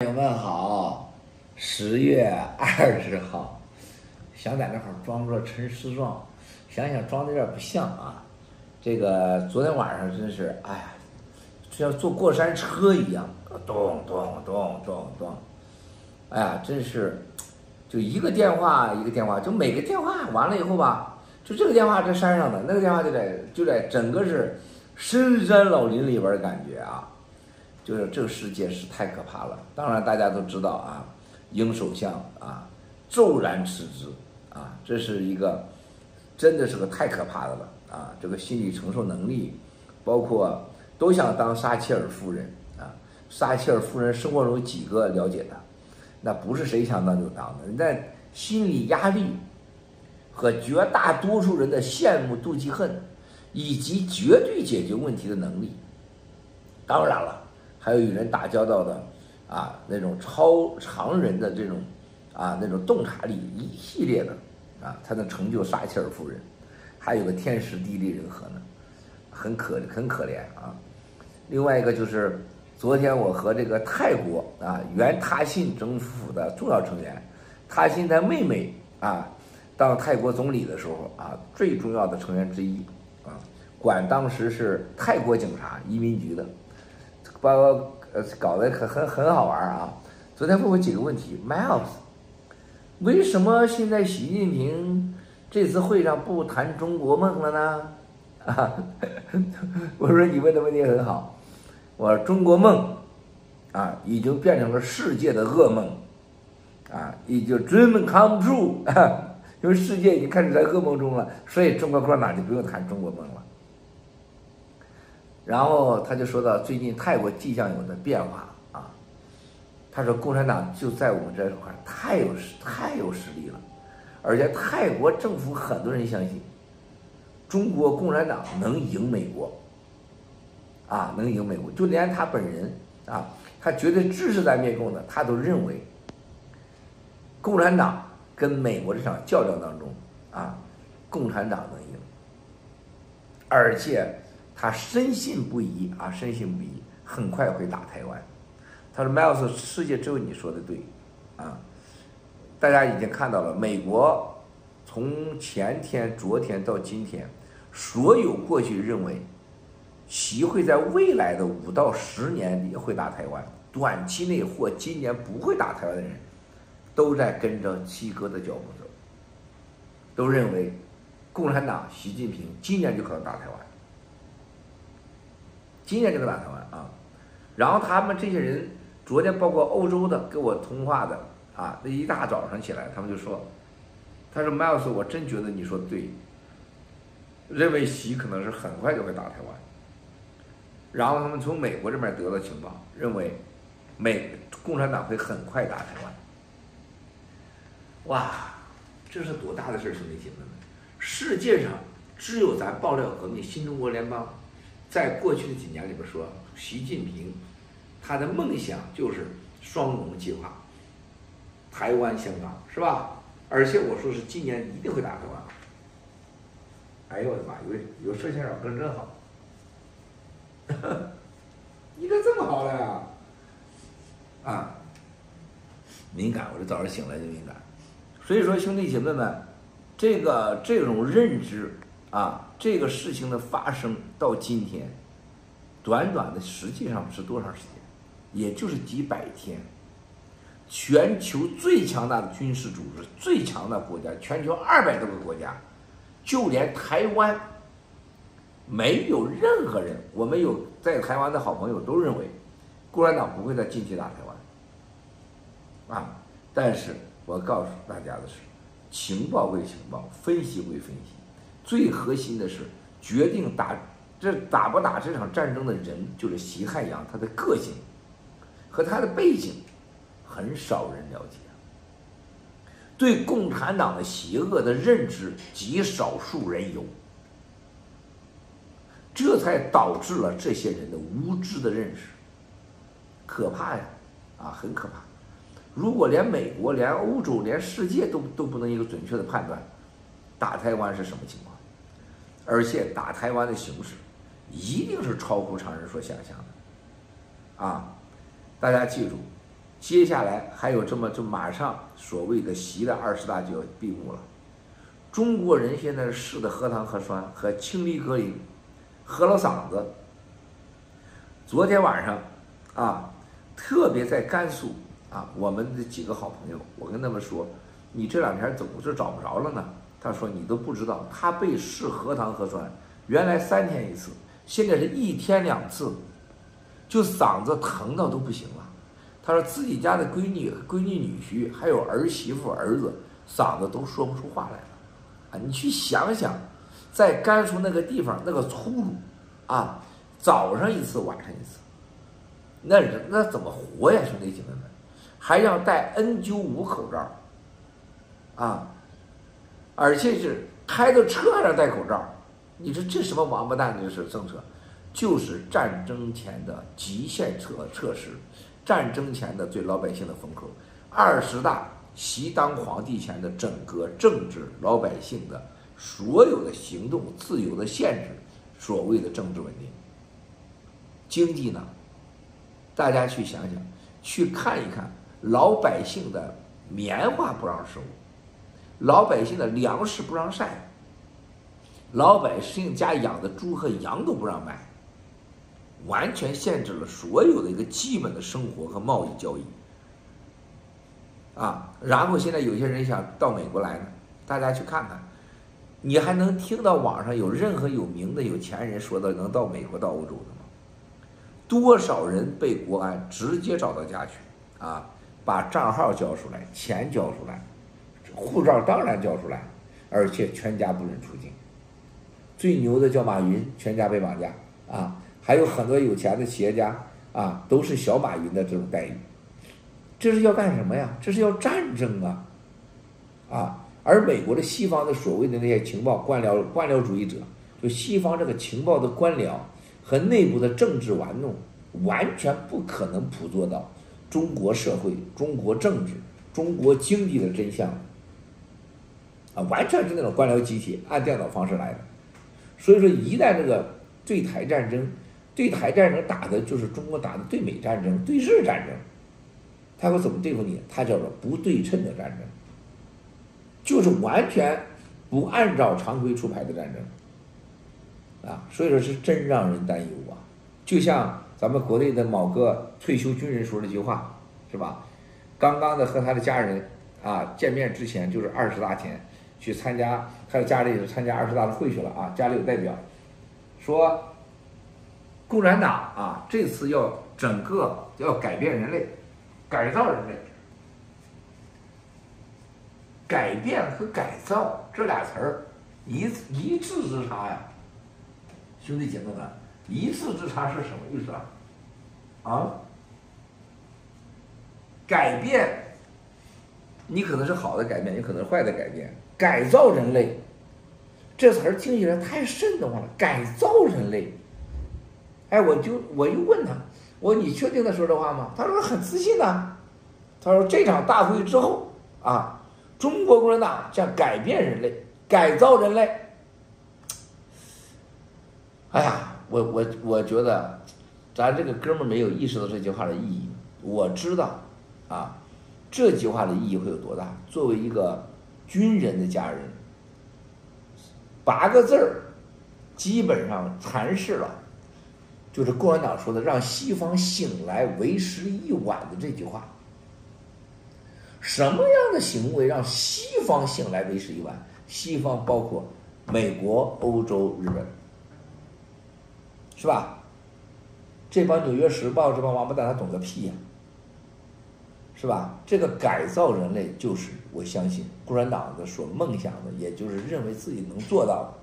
朋友们好，十月二十号，想在那会儿装作陈师壮，想想装的有点不像啊。这个昨天晚上真是，哎呀，就像坐过山车一样，咚咚咚咚咚，哎呀，真是，就一个电话一个电话，就每个电话完了以后吧，就这个电话在山上的，那个电话就在就在整个是深山老林里边的感觉啊。就是这个世界是太可怕了，当然大家都知道啊，英首相啊骤然辞职啊，这是一个真的是个太可怕的了啊，这个心理承受能力，包括都想当撒切尔夫人啊，撒切尔夫人生活中几个了解的，那不是谁想当就当的，那心理压力和绝大多数人的羡慕妒忌恨，以及绝对解决问题的能力，当然了。还有与人打交道的，啊，那种超常人的这种，啊，那种洞察力，一系列的，啊，才能成就撒切尔夫人，还有个天时地利人和呢，很可很可怜啊。另外一个就是，昨天我和这个泰国啊原他信政府的重要成员，他信他妹妹啊，当泰国总理的时候啊，最重要的成员之一啊，管当时是泰国警察移民局的。把我呃搞得很很很好玩啊！昨天问我几个问题，Miles，为什么现在习近平这次会上不谈中国梦了呢？啊，我说你问的问题很好，我说中国梦啊已经变成了世界的噩梦啊，已经 dream come true，因为世界已经开始在噩梦中了，所以中国共产党就不用谈中国梦了。然后他就说到最近泰国迹象有的变化啊，他说共产党就在我们这块太有实太有实力了，而且泰国政府很多人相信中国共产党能赢美国，啊能赢美国，就连他本人啊，他绝对支持咱灭共的，他都认为共产党跟美国这场较量当中啊，共产党能赢，而且。他深信不疑啊，深信不疑，很快会打台湾。他说：“Miles，世界只有你说的对，啊，大家已经看到了，美国从前天、昨天到今天，所有过去认为习会在未来的五到十年里会打台湾，短期内或今年不会打台湾的人，都在跟着七哥的脚步走，都认为共产党习近平今年就可能打台湾。”今年就能打台湾啊，然后他们这些人昨天包括欧洲的跟我通话的啊，那一大早上起来，他们就说，他说 Miles，我真觉得你说对，认为习可能是很快就会打台湾，然后他们从美国这边得到情报，认为美共产党会很快打台湾，哇，这是多大的事儿，兄弟姐妹们，世界上只有咱爆料革命新中国联邦。在过去的几年里边说，习近平他的梦想就是双龙计划，台湾、香港是吧？而且我说是今年一定会打台湾。哎呦我的妈！有有摄像老哥真好，你咋这么好了呀？啊，敏感，我这早上醒来就敏感。所以说，兄弟姐妹们，这个这种认知。啊，这个事情的发生到今天，短短的实际上是多长时间？也就是几百天。全球最强大的军事组织、最强大的国家，全球二百多个国家，就连台湾，没有任何人，我们有在台湾的好朋友都认为，共产党不会在近期打台湾。啊，但是我告诉大家的是，情报归情报，分析归分析。最核心的是，决定打这打不打这场战争的人，就是习汉阳，他的个性和他的背景，很少人了解。对共产党的邪恶的认知，极少数人有，这才导致了这些人的无知的认识。可怕呀，啊，很可怕。如果连美国、连欧洲、连世界都都不能一个准确的判断，打台湾是什么情况？而且打台湾的形势，一定是超乎常人所想象的，啊！大家记住，接下来还有这么就马上所谓的习的二十大就要闭幕了。中国人现在试的核糖核酸和氢离隔离，喝了嗓子。昨天晚上啊，特别在甘肃啊，我们的几个好朋友，我跟他们说，你这两天怎么就找不着了呢？他说你都不知道，他被试核糖核酸，原来三天一次，现在是一天两次，就嗓子疼到都不行了。他说自己家的闺女、闺女女婿，还有儿媳妇、儿子，嗓子都说不出话来了。啊，你去想想，在甘肃那个地方那个粗鲁，啊，早上一次，晚上一次，那人那怎么活呀，兄弟姐妹们？还要戴 N95 口罩，啊，而且是开的车还戴口罩，你说这什么王八蛋？这是政策，就是战争前的极限测测试。战争前的对老百姓的封口，二十大习当皇帝前的整个政治老百姓的所有的行动自由的限制，所谓的政治稳定。经济呢？大家去想想，去看一看，老百姓的棉花不让收，老百姓的粮食不让晒，老百姓家养的猪和羊都不让卖。完全限制了所有的一个基本的生活和贸易交易，啊，然后现在有些人想到美国来呢，大家去看看，你还能听到网上有任何有名的有钱人说的能到美国到欧洲的吗？多少人被国安直接找到家去，啊，把账号交出来，钱交出来，护照当然交出来，而且全家不准出境。最牛的叫马云，全家被绑架，啊。还有很多有钱的企业家啊，都是小马云的这种待遇，这是要干什么呀？这是要战争啊！啊，而美国的西方的所谓的那些情报官僚官僚主义者，就西方这个情报的官僚和内部的政治玩弄，完全不可能捕捉到中国社会、中国政治、中国经济的真相啊！完全是那种官僚集体按电脑方式来的，所以说一旦这个对台战争。对台战争打的就是中国打的对美战争、对日战争，他会怎么对付你？他叫做不对称的战争，就是完全不按照常规出牌的战争，啊，所以说是真让人担忧啊！就像咱们国内的某个退休军人说了一句话，是吧？刚刚的和他的家人啊见面之前，就是二十大前去参加，他的家里也参加二十大的会去了啊，家里有代表说。共产党啊，这次要整个要改变人类，改造人类。改变和改造这俩词儿一一字之差呀，兄弟姐妹们，一字之差是什么意思啊？啊？改变，你可能是好的改变，也可能是坏的改变。改造人类，这词儿听起来太瘆得慌了，改造人类。哎，我就我又问他，我说你确定他说这话吗？他说很自信呐、他说这场大会之后啊，中国共产党将改变人类，改造人类。哎呀，我我我觉得，咱这个哥们儿没有意识到这句话的意义。我知道，啊，这句话的意义会有多大？作为一个军人的家人，八个字儿，基本上阐释了。就是共产党说的“让西方醒来，为时已晚”的这句话。什么样的行为让西方醒来为时已晚？西方包括美国、欧洲、日本，是吧？这帮《纽约时报》这帮王八蛋，他懂个屁呀，是吧？这个改造人类，就是我相信共产党的所梦想的，也就是认为自己能做到的。